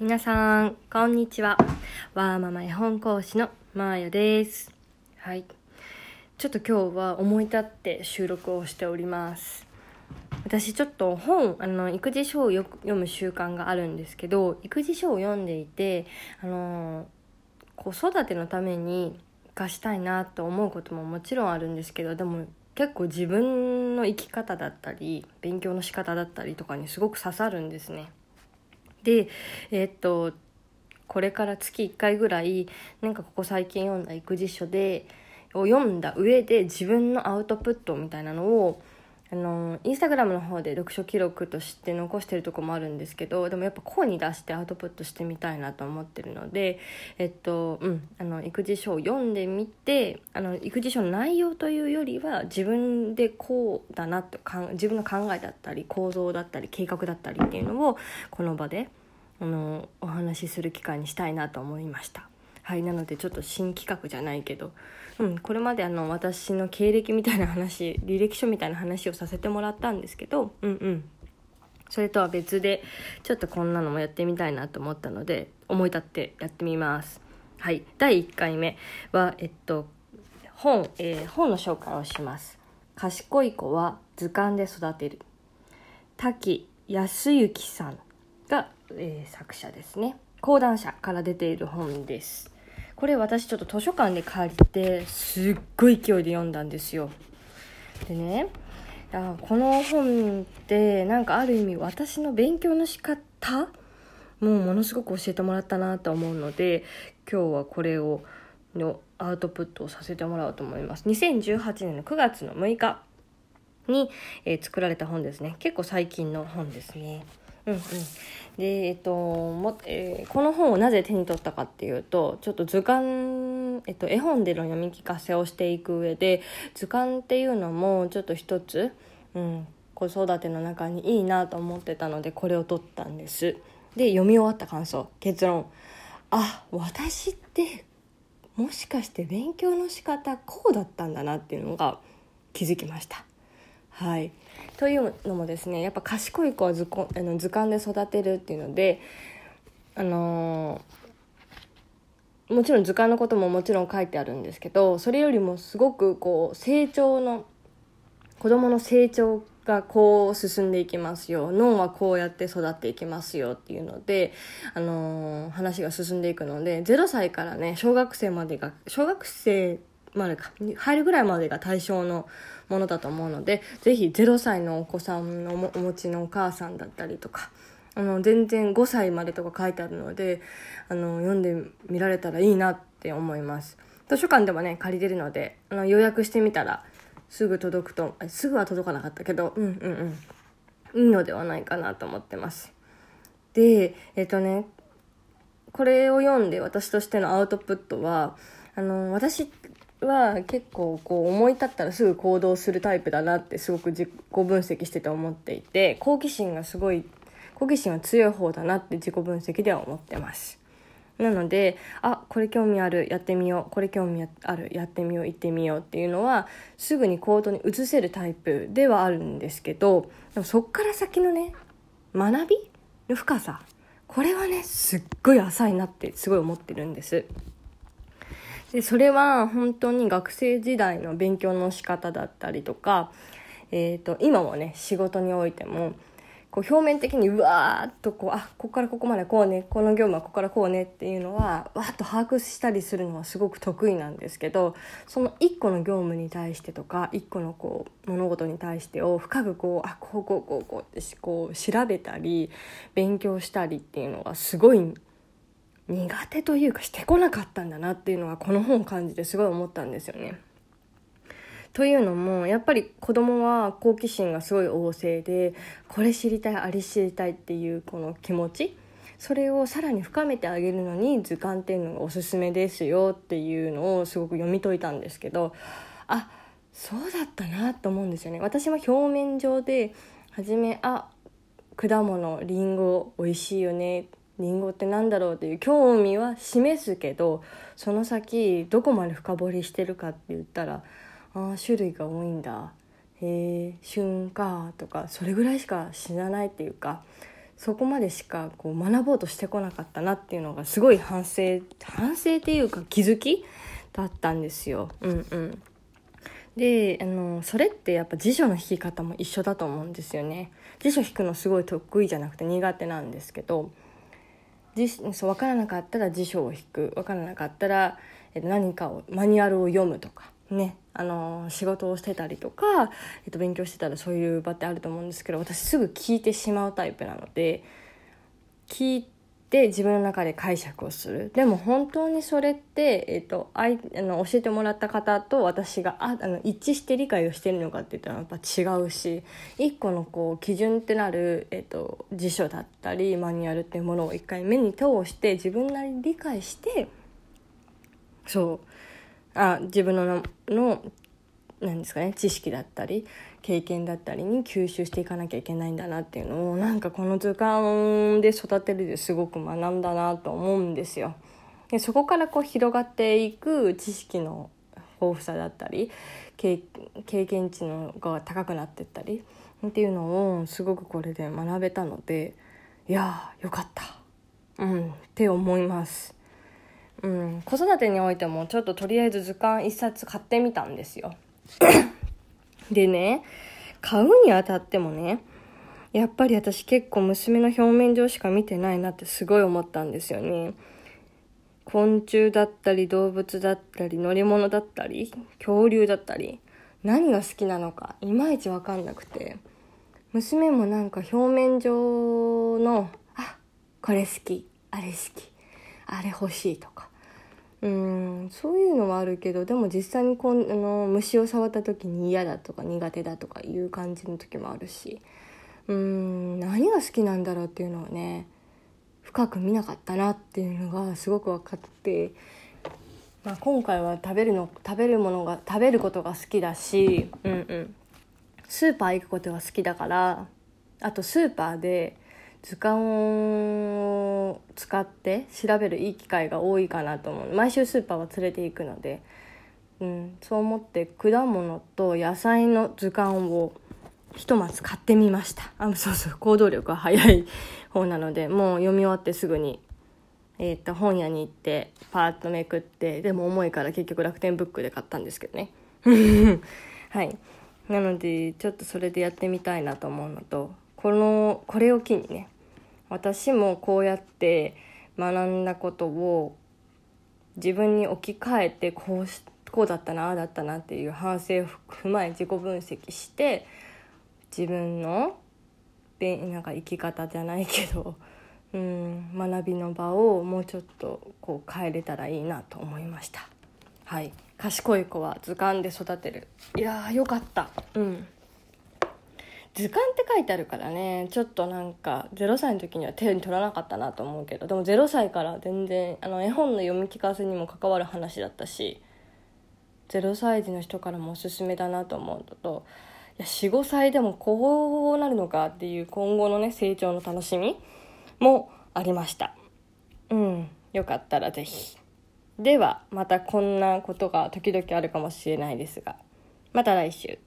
皆さん、こんにちは。わーママ絵本講師のまーよです。はい。ちょっと今日は思い立って収録をしております。私ちょっと本、あの、育児書をよく読む習慣があるんですけど、育児書を読んでいて、あの、子育てのために生かしたいなと思うことももちろんあるんですけど、でも結構自分の生き方だったり、勉強の仕方だったりとかにすごく刺さるんですね。でえーっとこれから月1回ぐらいなんかここ最近読んだ育児書でを読んだ上で自分のアウトプットみたいなのをあのインスタグラムの方で読書記録として残してるとこもあるんですけどでもやっぱ声に出してアウトプットしてみたいなと思ってるのでえっとうんあの育児書を読んでみてあの育児書の内容というよりは自分でこうだなとか自分の考えだったり構造だったり計画だったりっていうのをこの場であのお話しする機会にしたいなと思いました。はい、なのでちょっと新企画じゃないけど、うん、これまであの私の経歴みたいな話 履歴書みたいな話をさせてもらったんですけどうんうん。それとは別でちょっとこんなのもやってみたいなと思ったので思い立ってやってみます。はい。第1回目はえっと本、えー本の紹介をします。賢い子は図鑑で育てる。滝康之さんが、えー作者ですね。講談社から出ている本です。これ私ちょっと図書館で借りてすっごい勢いで読んだんですよ。でねあこの本ってなんかある意味私の勉強の仕方？もうものすごく教えてもらったなと思うので今日はこれをのアウトプットをさせてもらおうと思います。2018年の9月の6日に、えー作られた本ですね。結構最近の本ですね。うんうん。でえっとも、えーこの本をなぜ手に取ったかっていうとちょっと図鑑、えっと、絵本での読み聞かせをしていく上で図鑑っていうのもちょっと一つ、うん、子育ての中にいいなと思ってたのでこれを取ったんです。で読み終わった感想結論。あ私ってもしかして勉強の仕方こうだったんだなっていうのが気づきました。はい、というのもですねやっぱ賢い子は図こあの図鑑で育てるっていうので、あのーもちろん図鑑のことももちろん書いてあるんですけどそれよりもすごくこう成長の子どもの成長がこう進んでいきますよ脳はこうやって育っていきますよっていうので、あのー話が進んでいくので0歳からね小学生までが小学生までか入るぐらいまでが対象のものだと思うのでぜひ0歳のお子さんのお持ちのお母さんだったりとかあの全然5歳までとか書いてあるのであの読んでみられたらいいなって思います。図書館でもね借りれるのであの予約してみたらすぐ届くとすぐは届かなかったけどうんうんうん。いいのではないかなと思ってます。でえっ、とねこれを読んで私としてのアウトプットはあの私は結構こう思い立ったらすぐ行動するタイプだなってすごく自己分析してて思っていて好奇心がすごい好奇心は強い方だなって自己分析では思ってます。なのであこれ興味あるやってみようこれ興味あるやってみよう行ってみようっていうのはすぐに行動に移せるタイプではあるんですけどでもそっから先のね学びの深さこれはねすっごい浅いなってすごい思ってるんです。でそれは本当に学生時代の勉強の仕方だったりとか、えー、と今もね仕事においてもこう表面的にうわーっとこうあここからここまでこうねこの業務はここからこうねっていうのはわっと把握したりするのはすごく得意なんですけどその一個の業務に対してとか一個のこう物事に対してを深くこうあこうこうこうこうってこう調べたり勉強したりっていうのがすごい苦手というかしてこなかったんだなっていうのはこの本を感じてすごい思ったんですよね。というのもやっぱり子供は好奇心がすごい旺盛でこれ知りたいあれ知りたいっていうこの気持ちそれをさらに深めてあげるのに図鑑っていうのがおすすめですよっていうのをすごく読み解いたんですけどあそうだったなと思うんですよね。私は表面上で初めあ果物りんご美味しいよねりんごってなんだろうっていう興味は示すけどその先どこまで深掘りしてるかって言ったらあー種類が多いんだへえ旬かとかそれぐらいしか知らないっていうかそこまでしかこう学ぼうとしてこなかったなっていうのがすごい反省反省っていうか気づきだったんですよ。うんうんであのそれってやっぱ辞書の引き方も一緒だと思うんですよね。辞書引くのすごい得意じゃなくて苦手なんですけどそう分からなかったら辞書を引く。分からなかったら、何かをマニュアルを読むとかね。あの仕事をしてたりとか、えっと、勉強してたらそういう場ってあると思うんですけど私すぐ聞いてしまうタイプなので聞いで自分の中で解釈をする。でも本当にそれって、えーと、あいあの教えてもらった方と私がああの一致して理解をしてるのかって言ったらやっぱ違うし一個のこう基準ってなる、えーと、辞書だったりマニュアルっていうものを一回目に通して自分なりに理解してそうあ自分ののなんですかね知識だったり経験だったりに吸収していかなきゃいけないんだなっていうのをなんかこの図鑑で育てるですごく学んだなと思うんですよ。でそこからこう広がっていく知識の豊富さだったり経験値のが高くなっていったりっていうのをすごくこれで学べたのでいやーよかった、うん、って思います。うん、子育てにおいてもちょっととりあえず図鑑一冊買ってみたんですよ。でね、買うにあたってもね、やっぱり私結構娘の表面上しか見てないなってすごい思ったんですよね。昆虫だったり動物だったり乗り物だったり恐竜だったり何が好きなのかいまいち分かんなくて娘もなんか表面上のあこれ好きあれ好きあれ欲しいとかうんそういうのはあるけどでも実際にこんあの虫を触った時に嫌だとか苦手だとかいう感じの時もあるしうん何が好きなんだろうっていうのをね深く見なかったなっていうのがすごく分かって、まあ、今回は食べるの食べるものが食べることが好きだし、うんうん、スーパー行くことが好きだからあとスーパーで図鑑を使って調べるいい機会が多いかなと思う。毎週スーパーは連れて行くので、うん、そう思って果物と野菜の図鑑をひとまず買ってみました。あそうそう行動力が早い方なのでもう読み終わってすぐに、えー、と本屋に行ってパーッとめくってでも重いから結局楽天ブックで買ったんですけどね。はい。なのでちょっとそれでやってみたいなと思うのとこのこれを機にね私もこうやって学んだことを自分に置き換えてこうしこうだったなあだったなっていう反省を踏まえ自己分析して自分のなんか生き方じゃないけど、うん、学びの場をもうちょっとこう変えれたらいいなと思いました。はい、賢い子は図鑑で育てる。いやーよかった。うん。図鑑って書いてあるからねちょっとなんか0歳の時には手に取らなかったなと思うけどでも0歳から全然あの絵本の読み聞かせにも関わる話だったし0歳児の人からもおすすめだなと思うのと45歳でもこうなるのかっていう今後のね成長の楽しみもありました。うんよかったら是非ではまたこんなことが時々あるかもしれないですがまた来週。